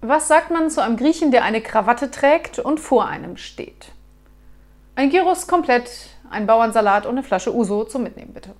Was sagt man zu einem Griechen, der eine Krawatte trägt und vor einem steht? Ein Gyros komplett, ein Bauernsalat und eine Flasche Uso zum Mitnehmen, bitte.